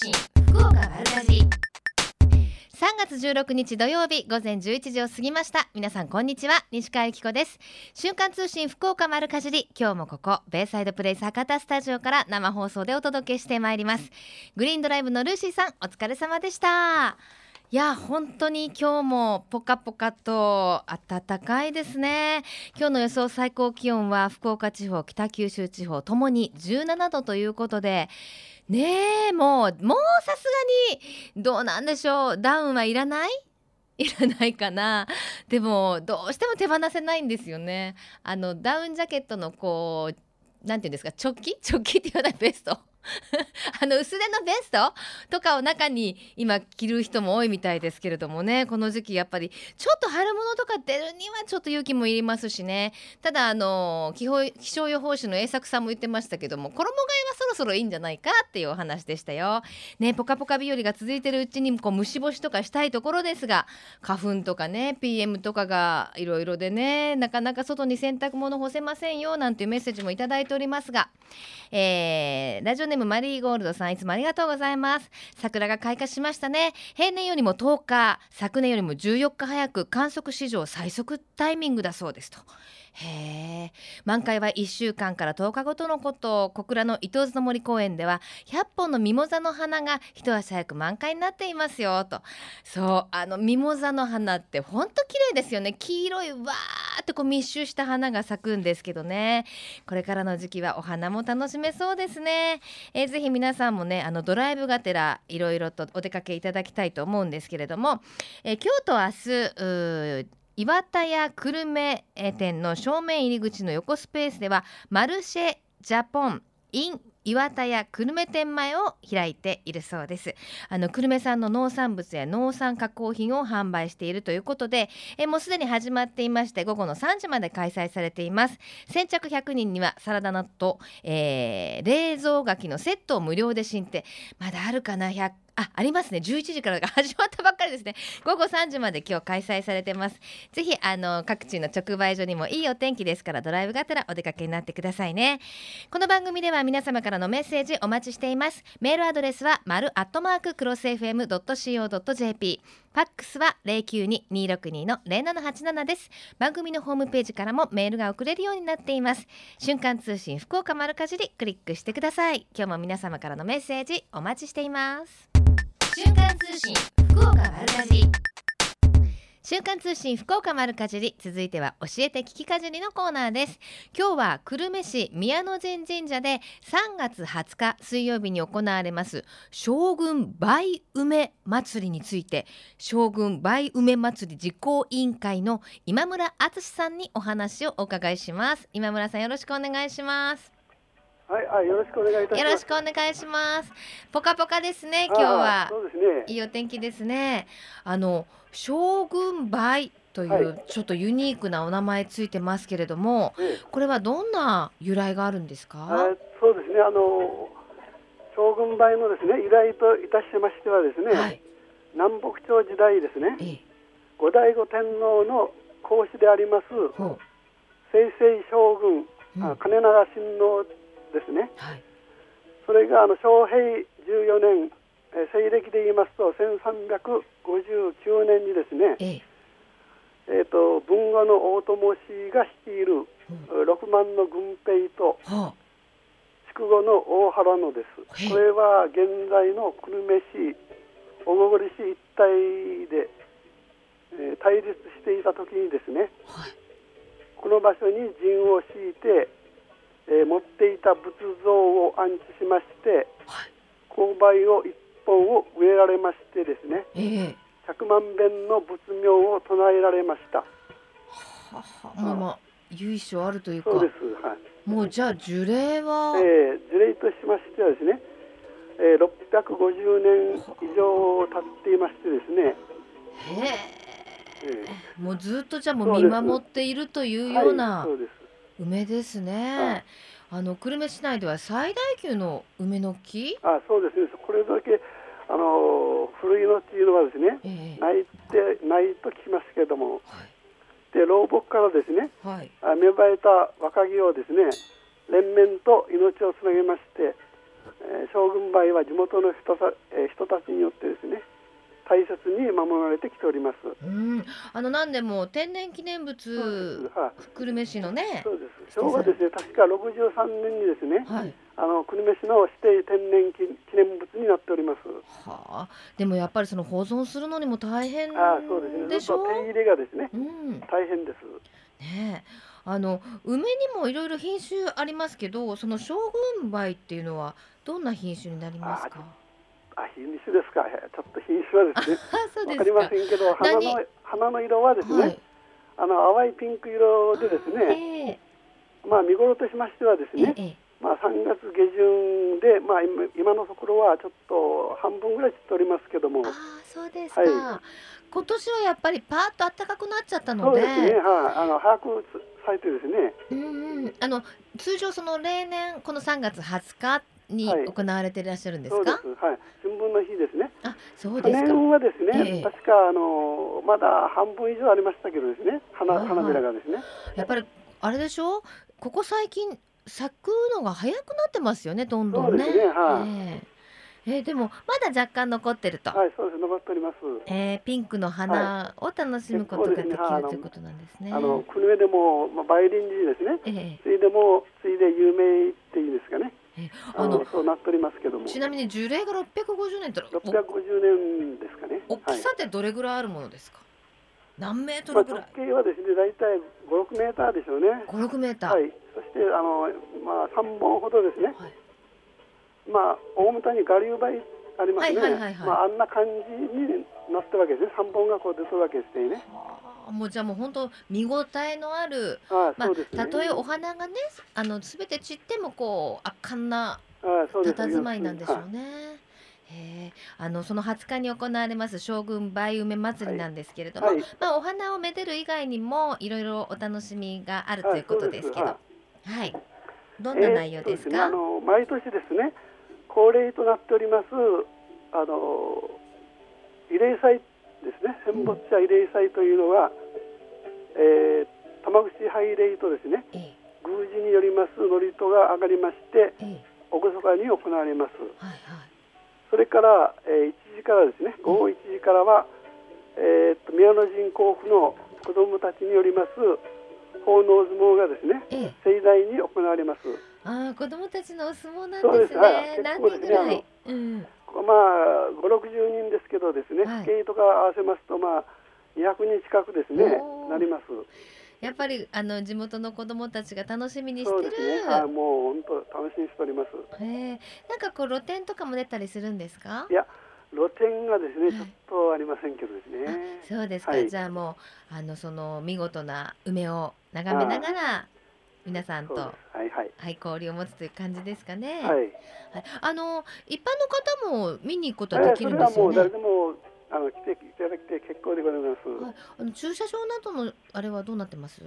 信福岡丸かじり。3月16日土曜日午前11時を過ぎました。皆さんこんにちは。西川由紀子です。瞬間通信福岡丸かじり今日もここベイサイドプレイス博多スタジオから生放送でお届けしてまいります。グリーンドライブのルーシーさんお疲れ様でした。いや本当に今日もポカポカと暖かいですね。今日の予想最高気温は福岡地方北九州地方ともに17度ということでねえもうもうさすがにどうなんでしょう？ダウンはいらない？いらないかな？でもどうしても手放せないんですよね。あのダウンジャケットのこう何て言うんですか？チョッキ？チョッキって言わないベスト。あの薄手のベストとかを中に今着る人も多いみたいですけれどもねこの時期やっぱりちょっと春物とか出るにはちょっと勇気もいりますしねただあの気象予報士の栄作さんも言ってましたけども衣替えはそろそろいいんじゃないかっていうお話でしたよ。ねポカポカ日和が続いてるうちにこう虫干しとかしたいところですが花粉とかね PM とかがいろいろでねなかなか外に洗濯物干せませんよなんていうメッセージもいただいておりますが、えー、ラジオネームマリーゴールドさんいつもありがとうございます。桜が開花しましたね。平年よりも10日昨年よりも14日早く観測史上最速タイミングだそうですと。へえ満開は1週間から10日ごとのこと小倉の伊東津の森公園では100本のミモザの花が一足早く満開になっていますよと。そうあのミモザの花ってほんと綺麗ですよね。黄色いわーってこう密集した花が咲くんですけどね。これからの時期はお花も楽しめそうですね、えー、ぜひ皆さんもねあのドライブがてらいろいろとお出かけいただきたいと思うんですけれども、えー、今日と明日岩田屋久留米店の正面入り口の横スペースではマルシェジャポン in 岩田屋久留米店前を開いているそうです。あの久留米産の農産物や農産加工品を販売しているということでえもうすでに始まっていまして午後の3時まで開催されています。先着100人にはサラダナット、えー、冷蔵柿のセットを無料で進呈まだあるかな？100あ、ありますね。11時からが 始まったばっかりですね。午後3時まで今日開催されてます。ぜひあの各地の直売所にもいいお天気ですからドライブがてらお出かけになってくださいね。この番組では皆様からのメッセージお待ちしています。メールアドレスは丸アットマーククロス FM.co.jp。ファックスは092-262の0787です。番組のホームページからもメールが送れるようになっています。瞬間通信福岡丸かじりクリックしてください。今日も皆様からのメッセージお待ちしています。瞬間通信福岡丸かじり。瞬間通信福岡丸かじり。続いては教えて聞きかじりのコーナーです。今日は久留米市宮の神神社で3月20日水曜日に行われます将軍梅梅祭りについて将軍梅梅祭り実行委員会の今村敦さんにお話をお伺いします。今村さんよろしくお願いします。はい、あ、よろしくお願いいたします。よろしくお願いします。ぽかぽかですね、今日は。そうですね。いいお天気ですね。あの将軍梅という、ちょっとユニークなお名前ついてますけれども、これはどんな由来があるんですか？そうですね。あの将軍梅のですね由来といたしましてはですね、はい、南北朝時代ですね、後醍醐天皇の皇嗣であります清々将軍、うん、金長親王ですね、はい、それがあの昌平14年、えー、西暦で言いますと1359年にですね、ええ。えーと、文後の大友氏が率いる、うん、6万の軍兵と、はあ、筑後の大原のです、これは現在の久留米市小郡市一帯で、えー、対立していた時にですね、はい、この場所に陣を敷いてえー、持っていた仏像を安置しまして、はい、勾配を一本を植えられましてですね、えー、100万遍の仏名を唱えられました。ははまあまあ由緒あるというか。そうです、はい、もうじゃあ樹齢は、えー、樹齢としましてはですね、えー、650年以上経っていましてですね。へえ。ー、もうずっとじゃあもう見守っているというような、そうです梅ですね。あの久留米市内では最大級の梅の木？あ、そうですね。これだけあの古いのっていうのはですね、えー、ないってないと聞きますけれども、はい、で老木からですね、はい、芽生えた若木をですね、連綿と命をつなげまして、えー、将軍梅は地元の人さ、えー、人たちによってですね大切に守られてきております。うん、あの何でも天然記念物、久留米市のね。そうです。昭和ですね、確か六十三年にですね、はい、あの久留米市の指定天然記念物になっております。はあ、でもやっぱりその保存するのにも大変あそうですね。ちょっと手入れがですね、うん、大変です。ねあの梅にもいろいろ品種ありますけど、その将軍梅っていうのはどんな品種になりますか？あ品種ですか。ちょっと品種はですね。わかりませんけど、花の花の色はですね、はい、あの淡いピンク色でですね。えー、まあ見頃としましてはですね。えー、まあ3月下旬で、まあ今今のところはちょっと半分ぐらい散っておりますけども。あそうですか。はい、今年はやっぱりパーッと暖かくなっちゃったので。そうですね。はい、あの早く咲いてですね。うんうん。あの通常その例年この3月20日に行われていらっしゃるんですか？はい、はい、春分の日ですね。あ、そうですか。年はですね、えー、確かあのまだ半分以上ありましたけどですね、花花びらがですね。やっぱりあれでしょ？う。ここ最近咲くのが早くなってますよね、どんどんね。そうですね。はい、えーえー、でもまだ若干残ってると。はい、そうです。残っております。えー、ピンクの花を楽しむことができる、はい、ということなんですね。あの国上でもまあ梅林寺ですね。えー、ついでもついで有名っていうんですかね。えあのそうなっておりますけども。ちなみに樹齢が650年と。650年ですかね。大きさってどれぐらいあるものですか？何メートルぐらい？直径はですね、大体5、6メーターでしょうね。5、6メーター。はい。そしてあのまあ3本ほどですね。はいまあ大牟田に我流梅ありますね、はいはいはいはい、まあ、あんな感じになったわけですね3本がこう出たわけですね。もうじゃあもう本当見応えのあるあまあ、たとえお花がねあの全て散ってもこう圧巻な佇まいなんでしょうね。へあのその20日に行われます将軍梅梅祭りなんですけれども、はい。はい、まあ、お花をめでる以外にもいろいろお楽しみがあるということですけど、はい、どんな内容ですか、えー、すね、あの毎年ですね恒例となっておりますあの慰霊祭ですね。戦没者慰霊祭というのが、えー、玉串拝礼とですね、宮司によります祝詞が上がりまして、厳かに行われます、はいはい、それから、えー、1時からですね午後1時からは、えー、と宮野神甲府の子どもたちによります奉納相撲がですね、盛大に行われます。ああ、子供たちのお相撲なんですね。す。何人ぐらい。うん、まあ五六十人ですけどですね、はい、スとか合わせますとまあ二百人近くですねなります。やっぱりあの地元の子供たちが楽しみにしてる。ね、あもう本当楽しみにしております。へえ、なんかこう露店とかも出たりするんですか？いや。露店がですね、ちょっとありませんけどですね。そうですか、はい、じゃあもうあのその見事な梅を眺めながら皆さんと、はいはい、はい、交流を持つという感じですかね。はい。はい、あの一般の方も見に行くことはできるんですよね。誰でもあの来ていただきて結構でございます。はい、あの駐車場などのあれはどうなってます？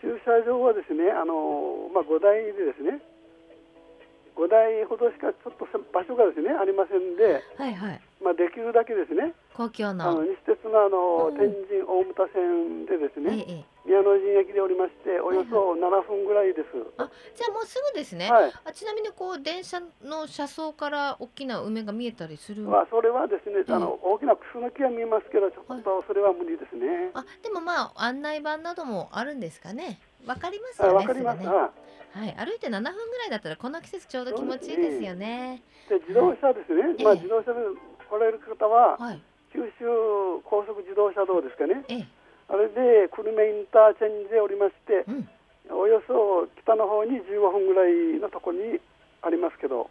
駐車場はですね、あのまあ5台でですね、5台ほどしかちょっと場所がですねありませんで、はいはい。まあできるだけですね。公共の西鉄のあの、天神大牟田線でですね、ええ、宮野神駅でおりましておよそ7分ぐらいです。あじゃあもうすぐですね。はい、あちなみにこう電車の車窓から大きな梅が見えたりする？まあそれはですね、あの大きなクスノキは見えますけどちょっとそれは無理ですね。あでもまあ案内板などもあるんですかね。わかりますよね。わかります。ね、はい歩いて7分ぐらいだったらこの季節ちょうど気持ちいいですよね。で、自動車ですね。まあ自動車で来られる方は。はい九州高速自動車道ですかね、あれで久留米インターチェンジでおりまして、うん、およそ北の方に15分ぐらいのところにありますけど。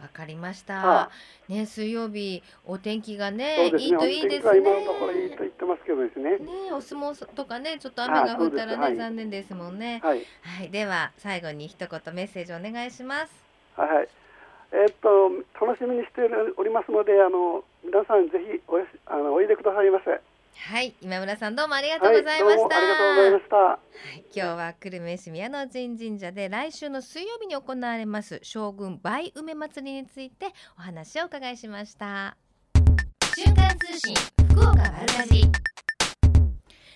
わかりました。ね、水曜日お天気がね、ねいいといいですね。今のところいいと言ってますけどですね。ね、お相撲とかね、ちょっと雨が降ったらね、はい、残念ですもんね。はい、はい、では最後に一言メッセージお願いします。はい、はい。えー、っと楽しみにしておりますので、あの皆さんぜひおやあのおいでくださいませ。はい、今村さんどうもありがとうございました。はい、ありがとうございました。はい、今日は久留米市宮野神神社で来週の水曜日に行われます将軍梅梅祭りについてお話をお伺いしました。瞬間通信福岡丸かじ。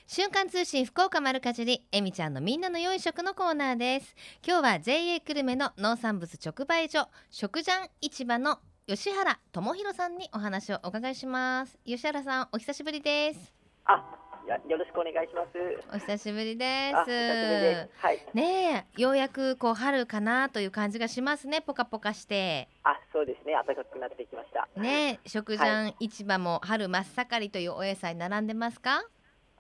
瞬間通信福岡丸かじりえみちゃんのみんなの良い食のコーナーです今日は JA 久留米の農産物直売所食ジャン市場の吉原智弘さんにお話をお伺いします。吉原さんお久しぶりです。あよろしくお願いします。お久しぶりです。はい、ねようやくこう春かなという感じがしますねポカポカして。あそうですね。暖かくなってきました。ね食ジャン市場も春真っ盛りというお野菜並んでますか、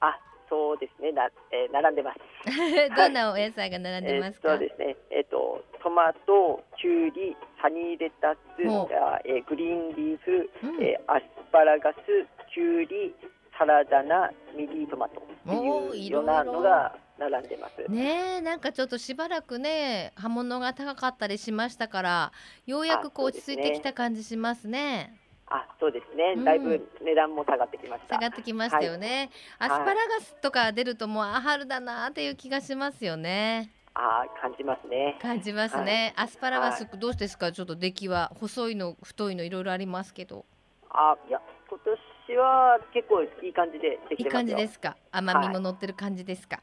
あそうですね。な、えー、並んでます。どんなお野菜が並んでますか、はい、そうですね。えっ、ー、とトマトきゅうりサニーレタス、えー、グリーンリーフ、うん、えー、アスパラガスきゅうりサラダ菜ミディトマト。っていうようなのが並んでます。ねなんかちょっとしばらくね葉物が高かったりしましたからようやくこう落ち着いてきた感じしますね。あそうですね、だいぶ値段も下がってきました。下がってきましたよね。はい、アスパラガスとか出るともうあ春だなっていう気がしますよね。あ感じますね。感じますね。はい、アスパラガスどうですか、ちょっと出来は細いの太いのいろいろありますけど。あいや今年は結構いい感じでできていい感じですか？甘みも乗ってる感じですか？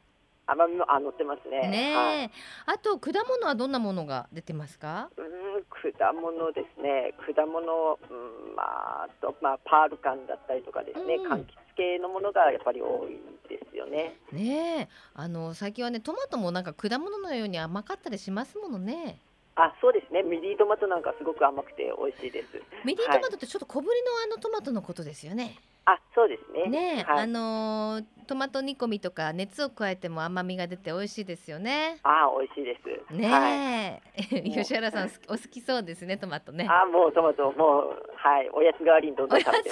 甘みもあ乗ってますね。ね、はい、あと果物はどんなものが出てますか？うん果物ですね。果物、うん、まあとまあパール柑だったりとかですね、うん、柑橘系のものがやっぱり多いですよね。ねあの最近はねトマトもなんか果物のように甘かったりしますものね。あそうですねミディトマトなんかすごく甘くて美味しいですミディトマトってちょっと小ぶりのあのトマトのことですよね、あそうですね。ね、はい、あのー、トマト煮込みとか熱を加えても甘みが出て美味しいですよね。あ美味しいです。ね、はい、吉原さんお好きそうですねトマトね。あもうトマトもうはい。おやつ代わりにどんどん食べて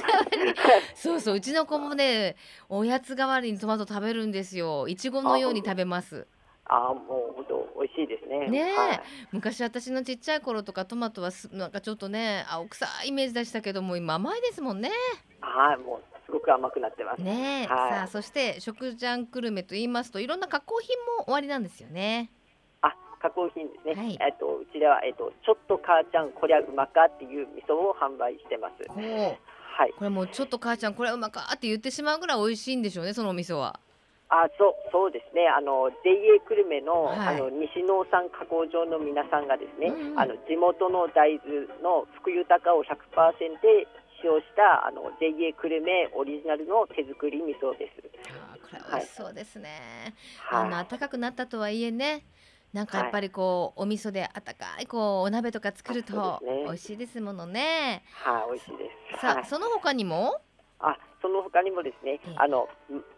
そうそううちの子もねおやつ代わりにトマト食べるんですよ。いちごのように食べますあもう本当美味しいですね。ね、はい、昔私のちっちゃい頃とかトマトはすなんかちょっとね青臭いイメージでしたけども今甘いですもんね。はいもうすごく甘くなってます。ね、はい、さあそして食ジャングルメと言いますといろんな加工品も終わりなんですよね。あ加工品ですね。はい、えっとうちではえっとちょっと母ちゃんこりゃうまかっていう味噌を販売してます。はい。これもうちょっと母ちゃんこれうまかって言ってしまうぐらい美味しいんでしょうねそのお味噌は。あそうそうですねあの JA 久留米のはい、あの西農産加工場の皆さんがですね、うん、あの地元の大豆の福豊を100%で使用したあの JA 久留米オリジナルの手作り味噌です。あこれ美味しそうですね。はい、あの暖かくなったとはいえね。なんかやっぱりこう、はい、お味噌で温かいこうお鍋とか作ると美味しいですものね。はい、美味しいです。さあ、その他にも？あその他にもですね、あの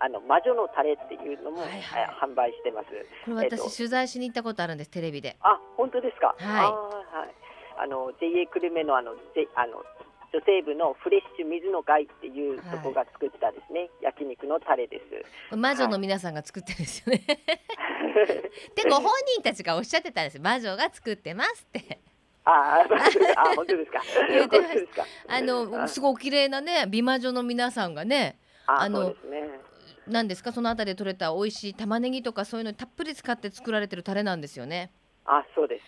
あの魔女のタレっていうのも、はいはい、販売してます。これ私、え取材しに行ったことあるんですテレビで。あ本当ですか？はい。あはい。あの JA 久留米のあの、あの女性部のフレッシュ水の貝っていうとこが作ったですね、はい、焼肉のタレです。魔女の皆さんが作ってるんですよね。でご本人たちがおっしゃってたんです魔女が作ってますって。ああ、本当ですか？言ってます。あの、すごく綺麗なね、美魔女の皆さんがね。あの。なんですか、そのあたりで取れた美味しい玉ねぎとか、そういうのたっぷり使って作られてるタレなんですよね。あ、そうで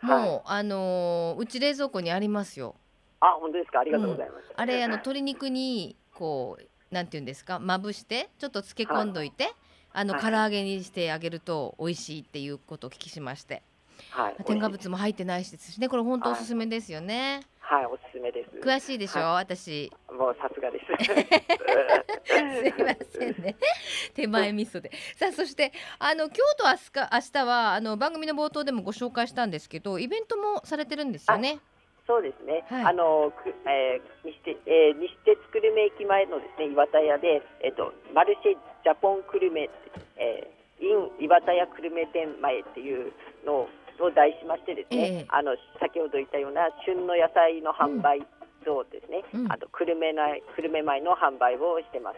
す。もう、はい、あのうち冷蔵庫にありますよ。あ、本当ですか？ありがとうございます。うん、あれ、あの鶏肉に、こう、なんていうんですか、まぶして、ちょっと漬け込んどいて。はい、あの、唐揚げにしてあげると、美味しいっていうことをお聞きしまして。はい、添加物も入ってないしですねこれ本当おすすめですよね。はい、おすすめです。詳しいでしょ、はい、私。もうさすがです。すいませんね。手前味噌で。さあそしてあの今日と明日か明日はあの番組の冒頭でもご紹介したんですけどイベントもされてるんですよね。そうですね。はい、あの、えー、西鉄、えー、西鉄久留米駅前のですね、岩田屋で、えっ、ー、と、マルシェジャポン久留米、えー、イン岩田屋久留米店前っていうのをを題しましてですね、えー、あの先ほど言ったような旬の野菜の販売とですね、うん、あと久留米内久留米米の販売をしてます。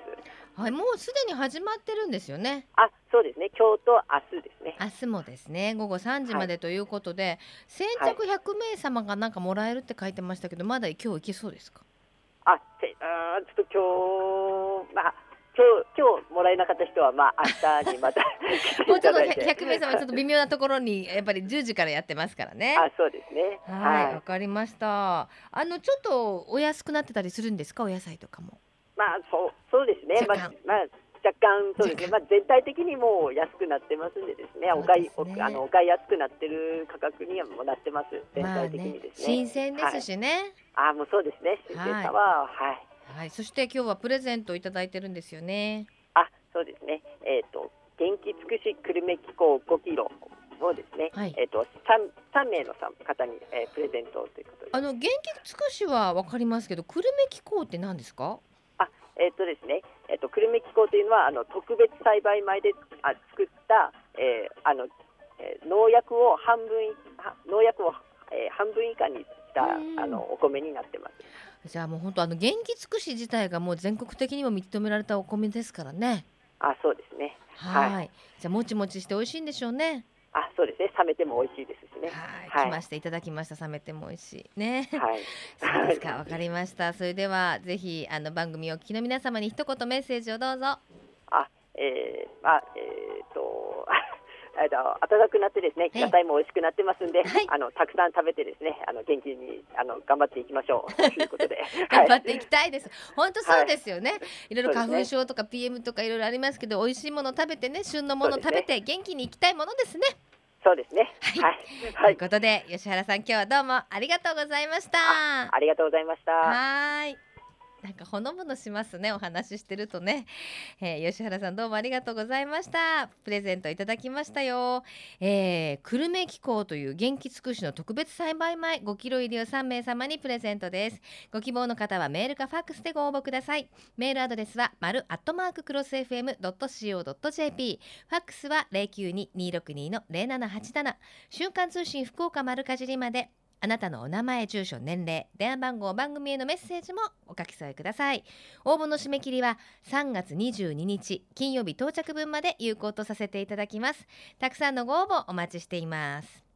はい、もうすでに始まってるんですよね。あ、そうですね。今日と明日ですね。明日もですね。午後3時までということで、はい、先着100名様がなんかもらえるって書いてましたけど、まだ今日行けそうですか？あ、てあちょっと今日まあ今日今日もらえなかった人はまあ明日にまた もうちょっと100名様ちょっと微妙なところにやっぱり10時からやってますからね。あそうですね。はいわ、はい、かりました。あのちょっとお安くなってたりするんですか？お野菜とかも。まあそうそうですね。まあまあ若干そうですね、まあ、全体的にもう安くなってますんでですね、お買い、おあのお買いやすくなってる価格にはもなってます。全体的にですね。新鮮ですしね。あ、もうそうですね。新鮮さは、はい。はい、そして今日はプレゼントいただいてるんですよね。あ、そうですね。えっ、と元気尽くし久留米機構5キロをですね、はい、えっ、と三三名の方に、えー、プレゼントということで。あの元気尽くしはわかりますけど、久留米機構って何ですか？えっ、とですね、えっ、と久留米機構というのはあの特別栽培米であ作った、えー、あの、えー、農薬を半分農薬を、えー、半分以下にしたあのお米になってます。じゃあもう本当あの元気尽くし自体がもう全国的にも認められたお米ですからね。あ、そうですね。はいはい、じゃあもちもちして美味しいんでしょうね。あ、そうですね。冷めても美味しいですしね。はい、来ました。いただきました。冷めても美味しいね。はい。そうですか。わかりました。それではぜひあの番組を聞きの皆様に一言メッセージをどうぞ。あ、えー、まあえー、っと。えっと暖かくなってですね、野菜も美味しくなってますんで、はい、あのたくさん食べてですね、あの元気にあの頑張っていきましょう ということで、頑張っていきたいです。本当そうですよね。はい、いろいろ花粉症とか PM とかいろいろありますけど、美味しいもの食べてね、旬のもの食べて元気にいきたいものですね。そうですね。はい。はい、ということで、吉原さん、今日はどうもありがとうございました。ありがとうございました。はい。なんかほのぼのしますねお話ししてるとね、えー、吉原さんどうもありがとうございました。プレゼントいただきましたよ、えー、久留米機構という元気尽くしの特別栽培米5キロ入りを3名様にプレゼントです。ご希望の方はメールかファックスでご応募ください。メールアドレスは丸アットマーククロス FM.co.jp ファックスは092-262の0787瞬間通信福岡丸かじりまで。あなたのお名前、住所、年齢、電話番号、番組へのメッセージもお書き添えください。応募の締め切りは3月22日金曜日到着分まで有効とさせていただきます。たくさんのご応募お待ちしています。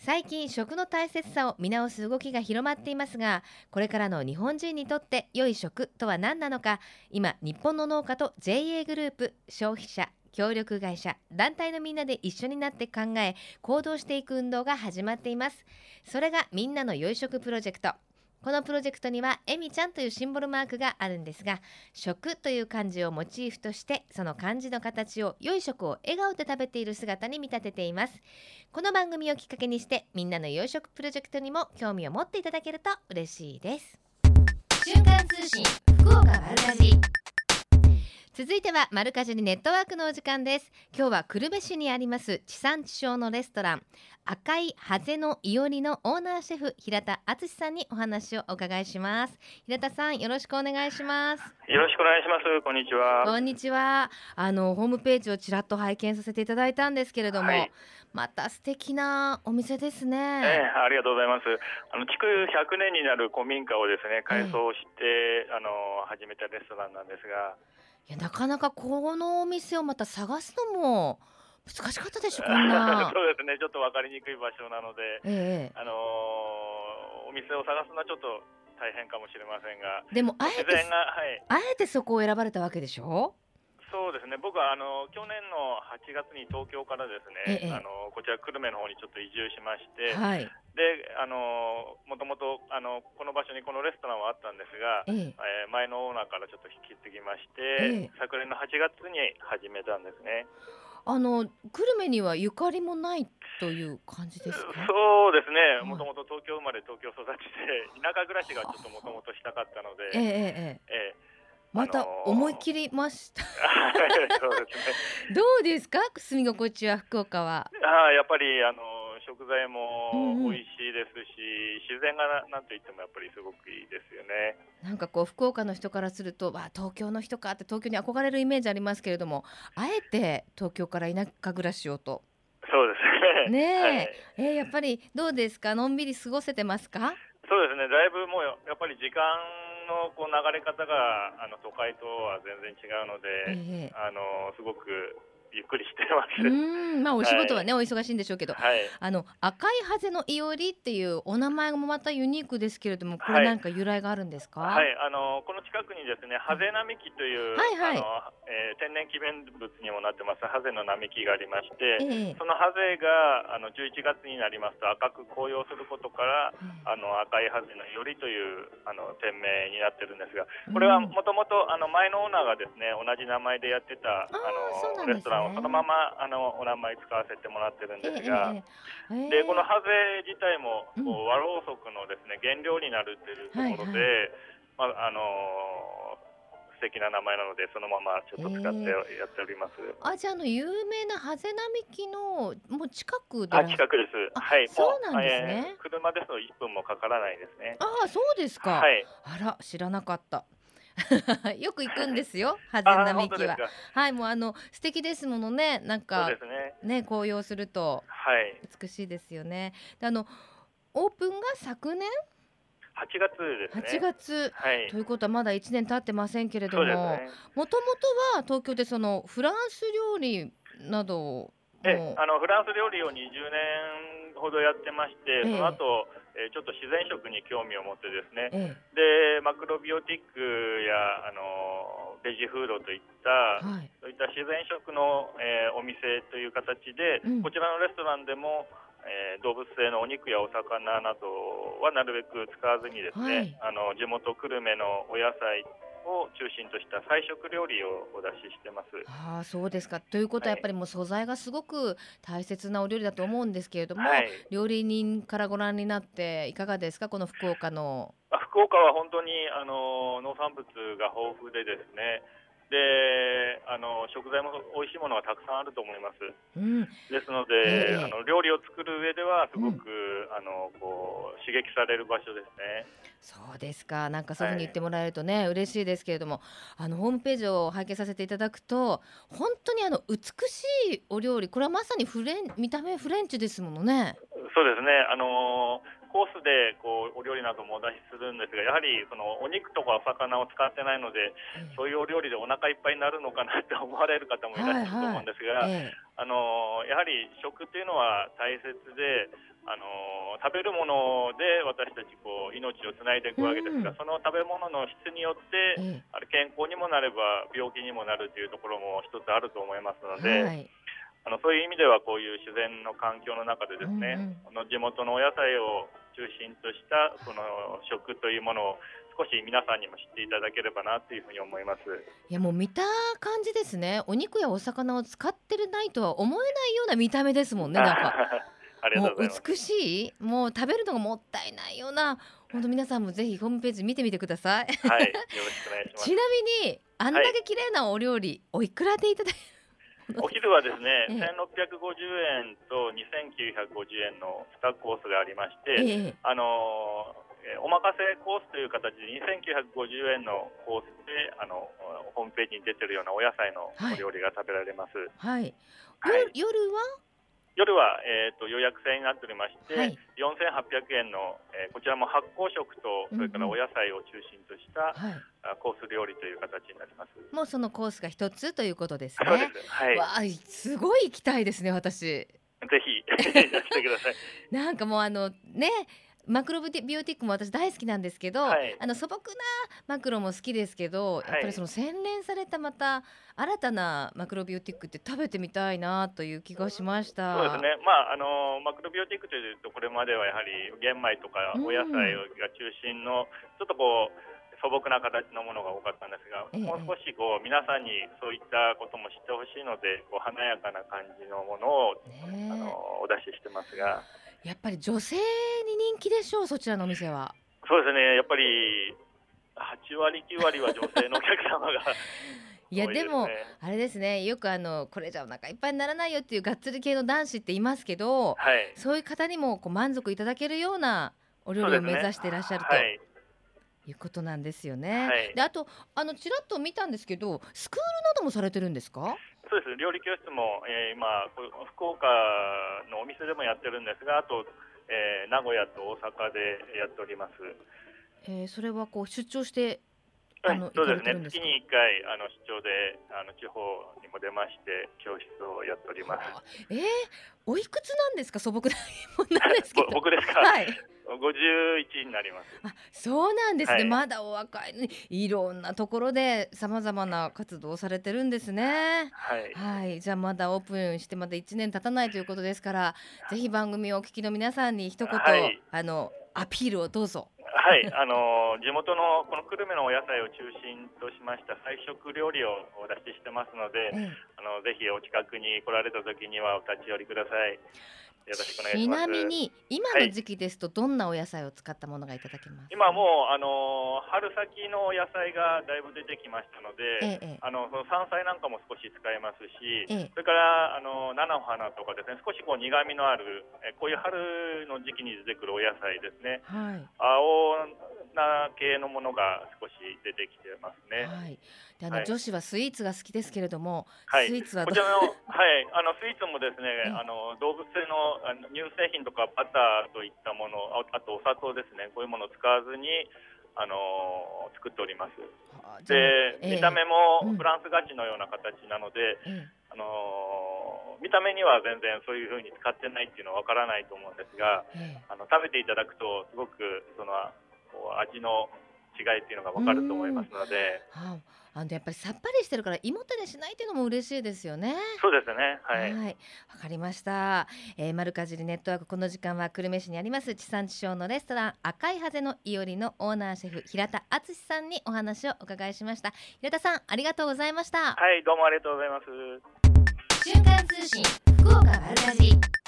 最近食の大切さを見直す動きが広まっていますがこれからの日本人にとって良い食とは何なのか今日本の農家と JA グループ消費者協力会社団体のみんなで一緒になって考え行動していく運動が始まっています。それがみんなの良い食プロジェクト。このプロジェクトにはえみちゃんというシンボルマークがあるんですが食という漢字をモチーフとしてその漢字の形を良い食を笑顔で食べている姿に見立てています。この番組をきっかけにしてみんなの良い食プロジェクトにも興味を持っていただけると嬉しいです。瞬間通信福岡丸かじ続いてはマルカジネットワークのお時間です。今日は久留米市にあります地産地消のレストラン。赤いハゼのいおりのオーナーシェフ平田敦さんにお話をお伺いします。平田さんよろしくお願いします。よろしくお願いします。こんにちは。こんにちは。あのホームページをちらっと拝見させていただいたんですけれども、はい、また素敵なお店ですね、えー、ありがとうございます。あの築100年になる古民家をですね改装して、えー、あの始めたレストランなんですがいやなかなかこのお店をまた探すのも難しかったでしょこんな。そうですね。ちょっと分かりにくい場所なので、ええ、あのー、お店を探すのはちょっと大変かもしれませんが。でもあえて、はい、あえてそこを選ばれたわけでしょ？そうですね。僕はあの去年の8月に東京からですね、ええ、あのこちら久留米の方にちょっと移住しまして、はい、であのもともとあのこの場所にこのレストランはあったんですが、ええ。えー、前のオーナーからちょっと引き継ぎまして、昨年の8月に始めたんですね。あの久留米にはゆかりもないという感じですか？そうですね、もともと東京生まれ東京育ちで田舎暮らしがちょっともともとしたかったので、ええええ。ええまた思い切りました。そうですね。どうですか、住み心地は福岡は。あやっぱりあの食材も美味しいですし、うんうん、自然がなんといってもやっぱりすごくいいですよね。なんかこう福岡の人からすると、わ東京の人かって東京に憧れるイメージありますけれども、あえて東京から田舎暮らしをと。そうですね。ねえ、はい、えー、やっぱりどうですか、のんびり過ごせてますか？そうですね。だいぶもうやっぱり時間のこう流れ方があの都会とは全然違うので、ええ、あのすごくゆっくりしてます。うん、まあお仕事はね、はい、お忙しいんでしょうけど、はい、あの赤いハゼのいおりっていうお名前もまたユニークですけれども、これなんか由来があるんですか？はい、あのこの近くにですね、ハゼ並木という、はいはい、あのえー、天然記念物にもなってます。ハゼの並木がありまして、えー、そのハゼがあの11月になりますと赤く紅葉することから、あの赤いハゼのいおりというあの店名になってるんですが、これはもともとあの前のオーナーがですね、同じ名前でやってたあの、ね、レストランをそのままあのお名前使わせてもらってるんですが、えー、でこのハゼ自体もこう、和ろうそくのですね原料になるっていうところで、はいはい、まああの素敵な名前なのでそのままちょっと使ってやっております。えー、あじゃあの有名なハゼ並木のもう近くであ近くです。はい。そうなんですね、えー、車ですと1分もかからないですね。ああそうですか。はい。あら知らなかった。よく行くんですよ、ハゼ並木は。はい、もうあの素敵ですものね、なんかね、ね紅葉すると美しいですよね。であのオープンが昨年？8月ですね。8月、はい、ということはまだ1年経ってませんけれども、もともとは東京でそのフランス料理などえあのフランス料理を20年ほどやってまして、その後えー、ちょっと自然食に興味を持ってですね、ええ、でマクロビオティックやあのベジフードといった、はい、そういった自然食の、えー、お店という形で、うん、こちらのレストランでも、えー、動物性のお肉やお魚などはなるべく使わずにですね、はい、あの地元久留米のお野菜を中心とした菜食料理をお出ししてます。ああそうですか。ということはやっぱりもう素材がすごく大切なお料理だと思うんですけれども、はい、料理人からご覧になっていかがですか？この福岡の。福岡は本当にあの農産物が豊富でですねであの食材も美味しいものがたくさんあると思います。うん、ですので、えー、あの料理を作る上ではすごく、うん、あのこう刺激される場所ですね。そうですか。なんかそういうふうに言ってもらえるとね、はい、嬉しいですけれども、あのホームページを拝見させていただくと、本当にあの美しいお料理、これはまさにフレン見た目フレンチですものね。そうですね。あのーコースでこうお料理などもお出しするんですがやはりそのお肉とかお魚を使ってないので、そういうお料理でお腹いっぱいになるのかなって思われる方もいらっしゃると思うんですが、はいはい、あのやはり食っていうのは大切で。あの食べるもので私たちこう命をつないでいくわけですが、うん、その食べ物の質によって、あれ健康にもなれば病気にもなるというところも一つあると思いますので、はい、あのそういう意味ではこういう自然の環境の中でですね、うんうん、の地元のお野菜を中心としたその食というものを少し皆さんにも知っていただければなというふうに思います。いやもう見た感じですね。お肉やお魚を使ってるないとは思えないような見た目ですもんねなんか。もう美しい？もう食べるのがもったいないような。本当皆さんもぜひホームページ見てみてください。はいよろしくお願いします。ちなみにあんだけ綺麗なお料理、はい、おいくらでいただお昼はですね、ええ、1650円と2950円の2コースがありまして、え、あのお任せコースという形で2950円のコースであのホームページに出てるようなお野菜のお料理が食べられます。はい。はい、夜は？夜は、えーと、予約制になっておりまして、はい、4800円の、えー、こちらも発酵食とそれからお野菜を中心とした、うんうん、コース料理という形になります。もうそのコースが一つということですね。そうです。はい。わあすごい行きたいですね私。ぜひ してください。なんかもうあのねマクロビオティックも私大好きなんですけど、はい、あの素朴なマクロも好きですけど、やっぱりその洗練されたまた新たなマクロビオティックって食べてみたいなという気がしました。そうですね。まああのマクロビオティックというとこれまではやはり玄米とかお野菜が中心の、ちょっとこう。素朴な形のものが多かったんですが、ええ、もう少しこう皆さんにそういったことも知ってほしいのでこう華やかな感じのものを、ね、あのお出ししてますが。やっぱり女性に人気でしょうそちらのお店はそうですねやっぱり8割9割は女性のお客様が いやでもあれですねよくあのこれじゃお腹いっぱいにならないよっていうがっつり系の男子っていますけど、はい、そういう方にもこう満足いただけるようなお料理を目指していらっしゃると。いうことなんですよね。はい、であとあのちらっと見たんですけどスクールなどもされてるんですか？そうです料理教室も、えー、今福岡のお店でもやってるんですがあと、えー、名古屋と大阪でやっております、えー、それはこう出張してあのそうですね月に1回あの出張であの地方にも出まして教室をやっております。えー、おいくつなんですか？素朴な疑問なんですけど 僕ですか？はい。51になります。あ、そうなんですね。はい、まだお若い、ね、いろんなところでさまざまな活動をされてるんですね。はい。はい、じゃあまだオープンしてまだ1年経たないということですから、ぜひ番組をお聞きの皆さんに一言、はい、あのアピールをどうぞ。はい、あの地元のこの久留米のお野菜を中心としました菜食料理をお出ししてますので、ええ、あのぜひお近くに来られた時にはお立ち寄りください。よろしくお願いします。ちなみに今の時期ですとどんなお野菜を使ったものがいただけます、今もうあの春先の野菜がだいぶ出てきましたので、ええ、あのその山菜なんかも少し使えますし、え、それからあの菜の花とかですね少しこう苦みのあるえこういう春の時期に出てくるお野菜ですね。はい、青な系のものが少し出てきてますね。はい。であの、はい、女子はスイーツが好きですけれども、はい、スイーツはこちらのはい。あのスイーツもですね、あの動物性のあの乳製品とかバターといったものああとお砂糖ですね。こういうものを使わずにあの作っております。で、見た目もフランス菓子のような形なので、うん、あの見た目には全然そういうふうに使ってないっていうのはわからないと思うんですが、あの食べていただくとすごくその味の違いっていうのがわかると思いますので。あのやっぱりさっぱりしてるから胃もたれしないっていうのも嬉しいですよね。そうですね。はい。わ、はい、かりました。えー、丸かじりネットワークこの時間は久留米市にあります地産地消のレストラン赤いハゼのいおりのオーナーシェフ平田敦さんにお話をお伺いしました。平田さんありがとうございました。はいどうもありがとうございます。瞬間通信福岡丸かじり。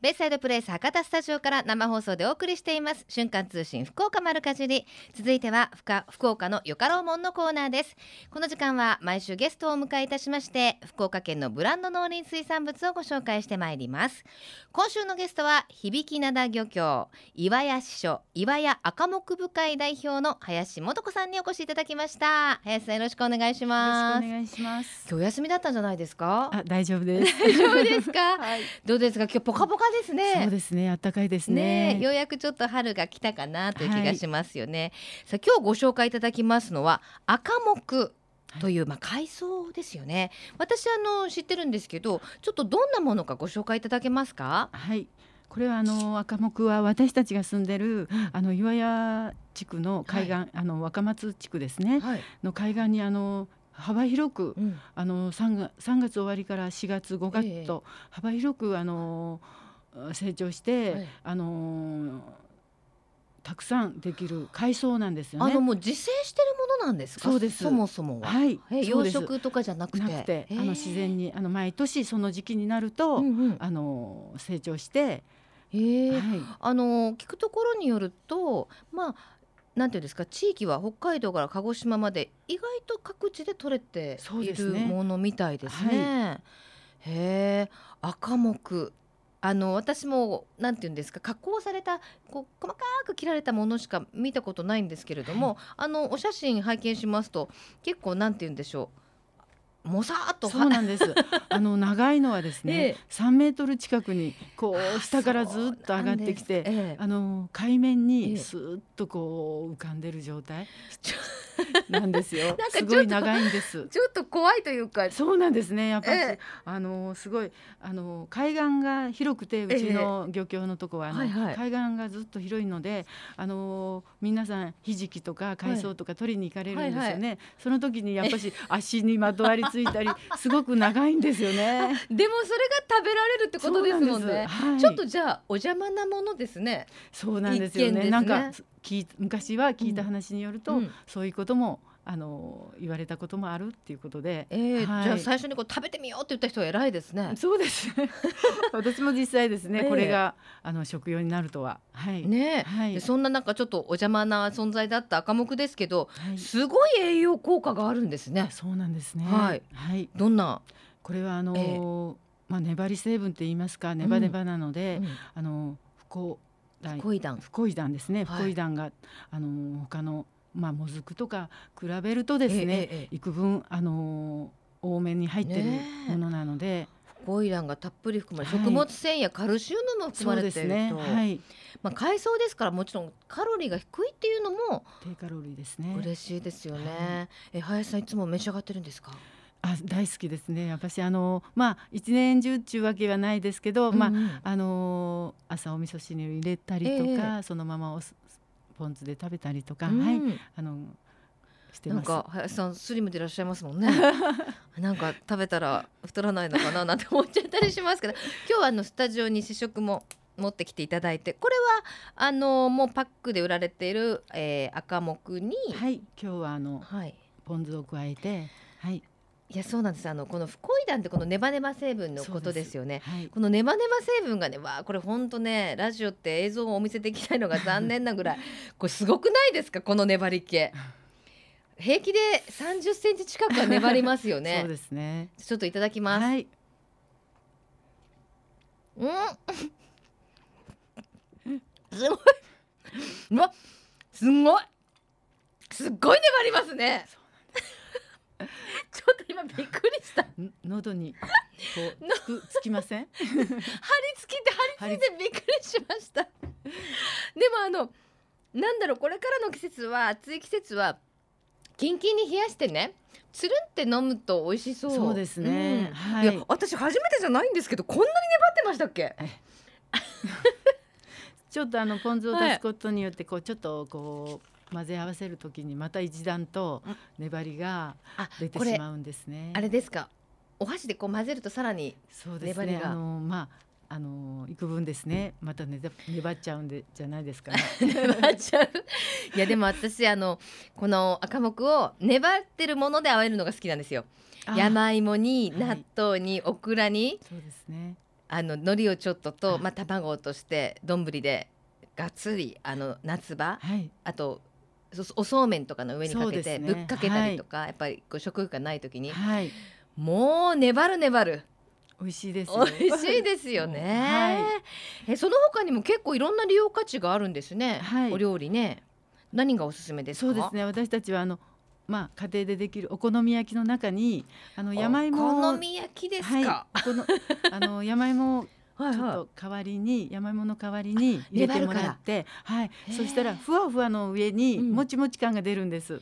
ベイサイドプレイス博多スタジオから生放送でお送りしています。瞬間通信福岡丸かじり。続いては福岡のよかろうもんのコーナーです。この時間は毎週ゲストをお迎えいたしまして福岡県のブランド農林水産物をご紹介してまいります。今週のゲストは響灘漁協岩屋支所岩屋赤木部会代表の林素子さんにお越しいただきました。林さんよろしくお願いします。お願いします。今日休みだったんじゃないですか？あ大丈夫です。大丈夫ですか、はい、どうですか？今日ポカポカですね。そうですね。暖かいですね、ね、ようやくちょっと春が来たかなという気がしますよね。はい、さあ今日ご紹介いただきますのは赤木という、まあ、海藻ですよね。私あの知ってるんですけど、ちょっとどんなものかご紹介いただけますか？はい。これはあの赤木は私たちが住んでるあの岩屋地区の海岸、はい、あの若松地区ですね、はい、の海岸にあの幅広く、うん、あの 3, 月3月終わりから4月5月と幅広くあの成長して、はい、あのたくさんできる海藻なんですよね。あのもう自生してるものなんですか？そうです。そもそもは。はい。養殖とかじゃなくて、くてあの自然にあの毎年その時期になると、うんうん、あの成長して。えー、はい、あの聞くところによると、まあなんていうんですか？地域は北海道から鹿児島まで意外と各地で取れているものみたいですね。すねはい、へえ赤木あの私もなんていうんですか加工されたこう細かく切られたものしか見たことないんですけれども、はい、あのお写真拝見しますと結構なんていうんでしょうもさっとそうなんです。あの長いのはですね、ええ、3メートル近くにこう下からずっと上がってきて、ええ、あの海面にスーッとこう浮かんでる状態、なんですよ。すごい長いんです。ちょっと怖いというか。そうなんですね。やっぱり、えあのすごいあの海岸が広くてうちの漁協のとこは、あの、はいはい、海岸がずっと広いので、あの皆さんひじきとか海藻とか取りに行かれるんですよね。はいはいはい、その時にやっぱし足にまとわりついたり すごく長いんですよね。でもそれが食べられるってことですもんね。んはい、ちょっとじゃあお邪魔なものですね。そうなんですよね。ねなんか聞昔は聞いた話によると、うん、そういうこともあの言われたこともあるっていうことで、えーはい、じゃあ最初にこう食べてみようって言った人は偉いですね。そうです 私も実際ですね、えー、これがあの食用になるとは。はい。ね、はい、そんな中ちょっとお邪魔な存在だった赤目ですけど、はい、すごい栄養効果があるんですね。そうなんですね。はい。はい。どんな？これはあの、えー、まあ粘り成分って言いますかネバネバなので、うんうん、あの不幸フコイダンフコイダンですね、フコイダンがあの他のまあもずくとか比べるとですね、えええ、幾分あの多めに入ってるものなので。フボイランがたっぷり含まれ、はい、食物繊維やカルシウムも含まれていると、ね。はい、まあ、海藻ですからもちろんカロリーが低いっていうのも低カロリーですね。嬉しいですよね、はい、え林さんいつも召し上がってるんですか？あ大好きですね。私あのまあ一年中っちゅうわけはないですけど、うん、まああの朝お味噌汁に入れたりとか、えー、そのままおポン酢で食べたりとか、うん、はいあのなんか林さんスリムでいらっしゃいますもんね。なんか食べたら太らないのかななんて思っちゃったりしますけど。今日はあのスタジオに試食も持ってきていただいてこれはあのもうパックで売られている、えー、赤木にはい今日はあの、はい、ポン酢を加えてはいいやそうなんです。あのこのフコイダンってこのネバネバ成分のことですよね、はい、このネバネバ成分がねわあこれ本当ねラジオって映像をお見せできないのが残念なぐらい これすごくないですか？この粘り気。平気で30センチ近くは粘りますよね。そうですね。ちょっといただきます、はい、うん。すごい。うわすごい。すっごい粘りますねっと今びっくりした。喉にこう つつきません？張り付きって張り付いてびっくりしました。でもあのなんだろうこれからの季節は暑い季節はキンキンに冷やしてねつるんって飲むと美味しそう。そうですね、うん。はい、いや私初めてじゃないんですけどこんなに粘ってましたっけ？ちょっとあのポン酢を出すことによってこうちょっとこう混ぜ合わせるときにまた一段と粘りが出てしまうんですね。あれですか？お箸でこう混ぜるとさらに粘りが、ね、あのまああの幾分ですね。またね粘っちゃうんでじゃないですか、ね、粘っちゃう？いやでも私あのこの赤木を粘ってるもので和えるのが好きなんですよ。山芋に納豆に、オクラにそうですね。あの海苔をちょっととまあ卵を落として丼でがっつりあの夏場、はい、あとおそうめんとかの上にかけてぶっかけたりとか、はい、やっぱりこう食欲がない時に、はい、もう粘る粘る美味しいです美味しいですよね。はい、えその他にも結構いろんな利用価値があるんですね。はい、お料理ね。何がおすすめですそうですね。私たちはあのまあ家庭でできるお好み焼きの中にあの山芋お好み焼きですか？はい、このあの山芋ちょっと代わりに山芋の代わりに入れてもらって、はい。そしたらふわふわの上にもちもち感が出るんです。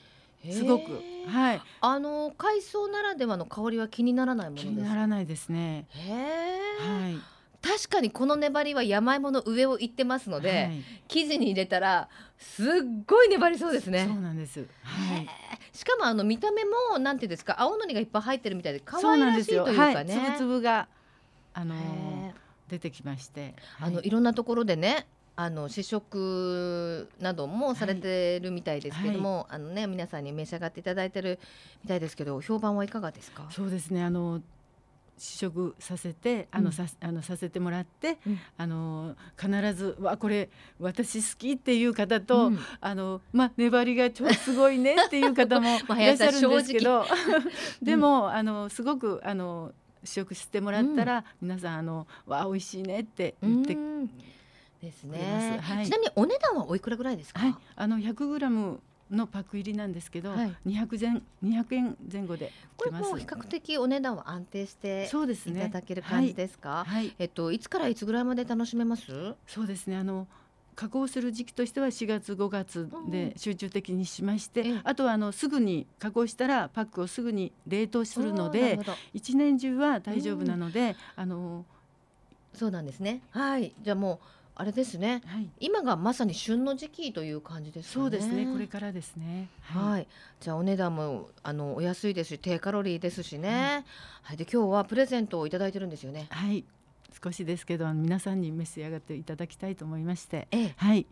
すごく。はい。あの海藻ならではの香りは気にならないものです気にならないですね。へはい。確かにこの粘りは山芋の上をいってますので、はい、生地に入れたらすっごい粘りそうですね。そうなんです、はい、しかもあの見た目もなんていうんですか青のりがいっぱい入ってるみたいで可愛らしいというかね、はい、つぶつぶがあのー、出てきまして、あのいろんなところでねあの試食などもされてるみたいですけども、はい。はい、あのね皆さんに召し上がっていただいてるみたいですけど評判はいかがですか？そうですね。あの試食させてあの、うん、さあのさせてもらって、うん、あの必ずわこれ私好きっていう方と、うん、あのまあ粘りが超すごいねっていう方も いらっしゃるんですけど。でも、あのすごくあの試食してもらったら、皆さんあのわ美味しいねって言って。ですね、はい、ちなみにお値段はおいくらぐらいですか、はい、あの100グラムのパック入りなんですけど、はい、200, 前200円前後でこれも比較的お値段は安定してそうですね。いただける感じですか、はい、えっといつからいつぐらいまで楽しめます？そうですね。あの加工する時期としては4月5月で集中的にしまして、うん、あとはあのすぐに加工したらパックをすぐに冷凍するので一年中は大丈夫なので、うん、あのそうなんですね。はい。じゃあもうあれですね、はい、今がまさに旬の時期という感じです、ね、そうですね。これからですね。はい、はい、じゃあお値段もあのお安いですし低カロリーですしね、はい、はい、で今日はプレゼントを頂いてるんですよね。はい少しですけど皆さんに召し上がっていただきたいと思いまして、ええ、はい。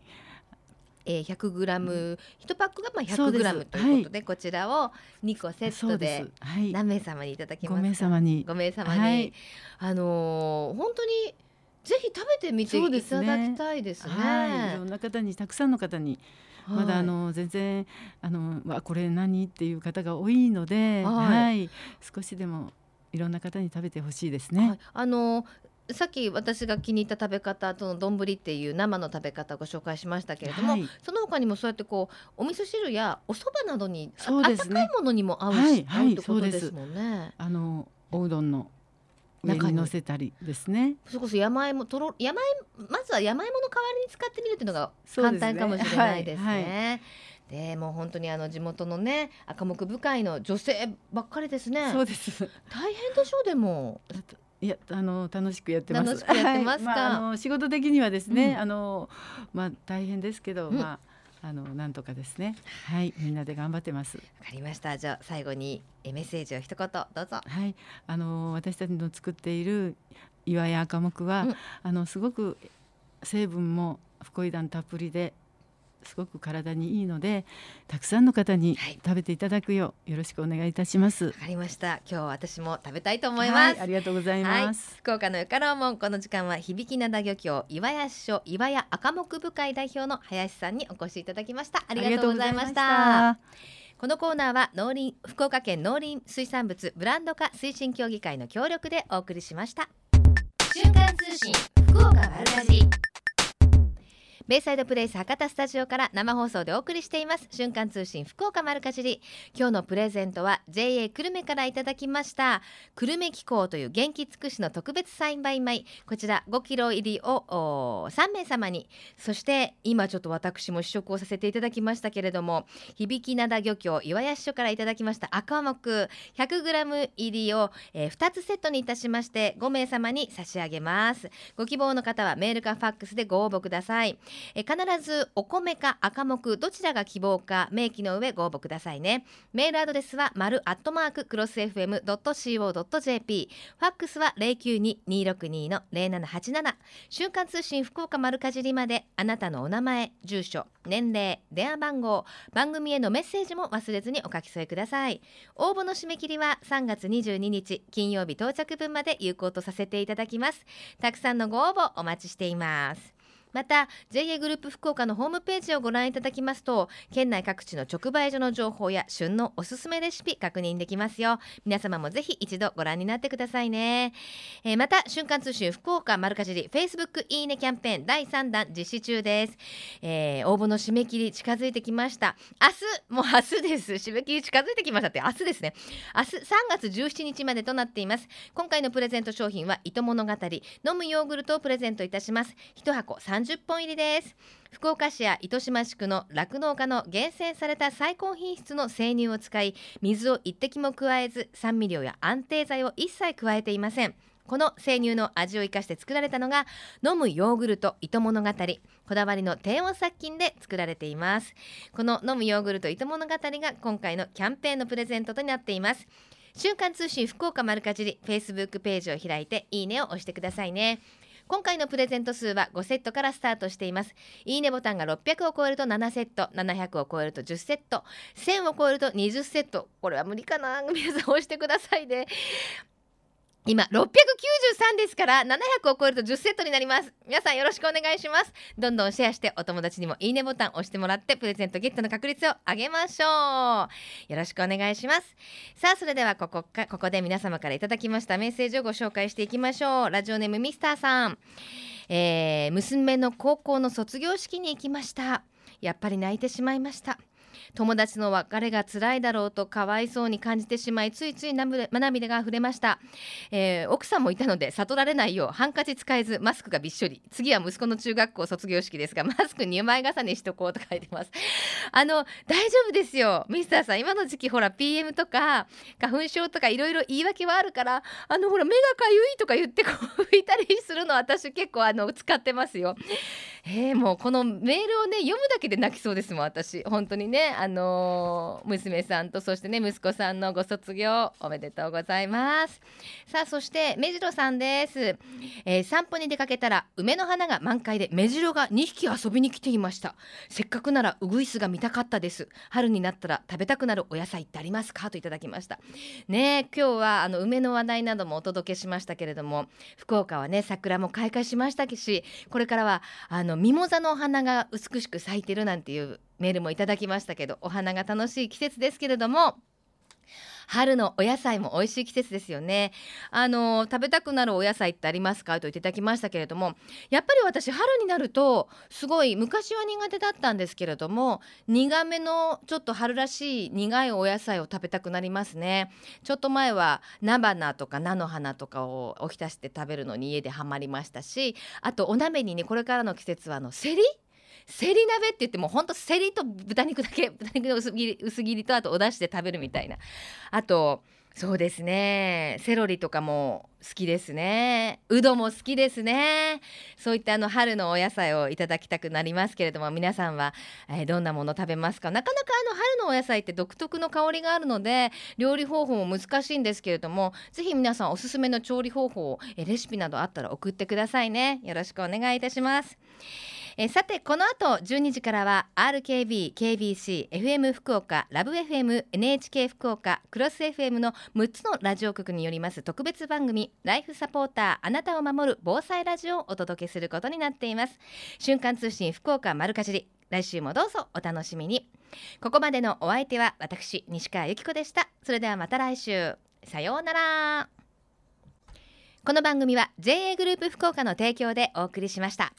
えー、100グラム一パックがまあ100グラムということで、はい、こちらを2個セットで何名様にいただきますか？5名様に。5名様に。はい、あのー、本当にぜひ食べてみていただきたいですね。すねはい、いろんな方にたくさんの方にまだあの全然あのわこれ何っていう方が多いので、はい、はい、少しでもいろんな方に食べてほしいですね。はい、あのさっき私が気に入った食べ方との丼っていう生の食べ方をご紹介しましたけれども、はい、その他にもそうやってこうお味噌汁やお蕎麦などに、そうですね、温かいものにも合うし、はい、はい、ってことですもんね。あのおうどんの上に乗せたりですね。それこそ山芋とろ山芋まずは山芋の代わりに使ってみるっていうのが簡単かもしれないですね。でも本当にあの地元のね赤木部会の女性ばっかりですね。そうです。大変でしょうでも。いやあの楽しくやってます。楽しくやってますか？はいまあ、あの仕事的にはですね、うん、あのまあ大変ですけど、うん、まああのなんとかですね。はい、みんなで頑張ってます。わかりました。じゃあ最後にメッセージを一言どうぞ。はい、あの私たちの作っている岩や赤木は、うん、あのすごく成分もフコイダンたっぷりですごく体にいいのでたくさんの方に食べていただくよう、よろしくお願いいたします。わかりました。今日私も食べたいと思います、はい、ありがとうございます、はい、福岡のよかろうもんこの時間は響灘漁協岩屋支所岩屋赤木部会代表の林さんにお越しいただきました。ありがとうございました。このコーナーは農林福岡県農林水産物ブランド化推進協議会の協力でお送りしました。瞬間通信福岡丸かじベイサイドプレイス博多スタジオから生放送でお送りしています。瞬間通信福岡丸かじり。今日のプレゼントは JA 久留米からいただきました。久留米機構という元気尽くしの特別栽培米。こちら5キロ入りを3名様に。そして今ちょっと私も試食をさせていただきましたけれども響灘漁協岩屋支所からいただきました赤目。100g 入りを、えー、2つセットにいたしまして5名様に差し上げます。ご希望の方はメールかファックスでご応募ください。え必ずお米か赤木どちらが希望か明記の上ご応募くださいね。メールアドレスは丸アットマーククロス FM.co.jp ファックスは092-262の0787瞬間通信福岡丸かじりまであなたのお名前住所年齢電話番号番組へのメッセージも忘れずにお書き添えください。応募の締め切りは3月22日金曜日到着分まで有効とさせていただきます。たくさんのご応募お待ちしています。また JA グループ福岡のホームページをご覧いただきますと県内各地の直売所の情報や旬のおすすめレシピ確認できますよ。皆様もぜひ一度ご覧になってくださいね、えー、また瞬間通信福岡丸かじり Facebook いいねキャンペーン第3弾実施中です、えー、応募の締め切り近づいてきました。明日もう明日です。締め切り近づいてきましたって明日ですね。明日3月17日までとなっています。今回のプレゼント商品は糸物語飲むヨーグルトをプレゼントいたします。1箱30本入りです。福岡市や糸島地区の酪農家の厳選された最高品質の生乳を使い水を一滴も加えず酸味料や安定剤を一切加えていません。この生乳の味を生かして作られたのが飲むヨーグルト糸物語。こだわりの低温殺菌で作られています。この飲むヨーグルト糸物語が今回のキャンペーンのプレゼントとなっています。週刊通信福岡丸かじり Facebook ページを開いていいねを押してくださいね。今回のプレゼント数は5セットからスタートしています。いいねボタンが600を超えると7セット700を超えると10セット1000を超えると20セット。これは無理かな。皆さん押してくださいね。今693ですから700を超えると10セットになります。皆さんよろしくお願いします。どんどんシェアしてお友達にもいいねボタン押してもらってプレゼントゲットの確率を上げましょう。よろしくお願いします。さあそれではここかここで皆様からいただきましたメッセージをご紹介していきましょう。ラジオネームミスターさん、えー、娘の高校の卒業式に行きました。やっぱり泣いてしまいました。友達の別れが辛いだろうとかわいそうに感じてしまいついつい涙が溢れました、えー、奥さんもいたので悟られないようハンカチ使えずマスクがびっしょり。次は息子の中学校卒業式ですがマスク2枚重ねしとこうと書いてます。あの大丈夫ですよミスターさん。今の時期ほら PM とか花粉症とかいろいろ言い訳はあるからあのほら目がかゆいとか言ってこう拭いたりするの私結構あの使ってますよ。えー、もうこのメールをね読むだけで泣きそうですもん私。本当にねあのー、娘さんとそしてね息子さんのご卒業おめでとうございます。さあそして目白さんです、えー、散歩に出かけたら梅の花が満開で目白が2匹遊びに来ていました。せっかくならウグイスが見たかったです。春になったら食べたくなるお野菜ってありますか？といただきました。ね今日はあの梅の話題などもお届けしましたけれども福岡はね桜も開花しましたしこれからはあのミモザのお花が美しく咲いてるなんていうメールもいただきましたけどお花が楽しい季節ですけれども春のお野菜も美味しい季節ですよね。あの食べたくなるお野菜ってありますか？と言っていただきましたけれどもやっぱり私春になるとすごい昔は苦手だったんですけれども苦めのちょっと春らしい苦いお野菜を食べたくなりますね。ちょっと前は菜花とか菜の花とかをおひたして食べるのに家でハマりましたしあとお鍋にねこれからの季節はあのセリ？セリ鍋って言ってもほんとセリと豚肉だけ 豚肉の薄切り薄切りとあとお出汁で食べるみたいな。あとそうですね。セロリとかも好きですね。うども好きですね。そういったあの春のお野菜をいただきたくなりますけれども皆さんは、えー、どんなもの食べますか？なかなかあの春のお野菜って独特の香りがあるので料理方法も難しいんですけれどもぜひ皆さんおすすめの調理方法えレシピなどあったら送ってくださいね。よろしくお願いいたします。えさてこの後12時からは RKB、KBC、FM 福岡、ラブ FM、NHK 福岡、クロス FM の6つのラジオ局によります特別番組ライフサポーターあなたを守る防災ラジオをお届けすることになっています。瞬間通信福岡丸かじり。来週もどうぞお楽しみに。ここまでのお相手は私西川由紀子でした。それではまた来週。さようなら。この番組は JA グループ福岡の提供でお送りしました。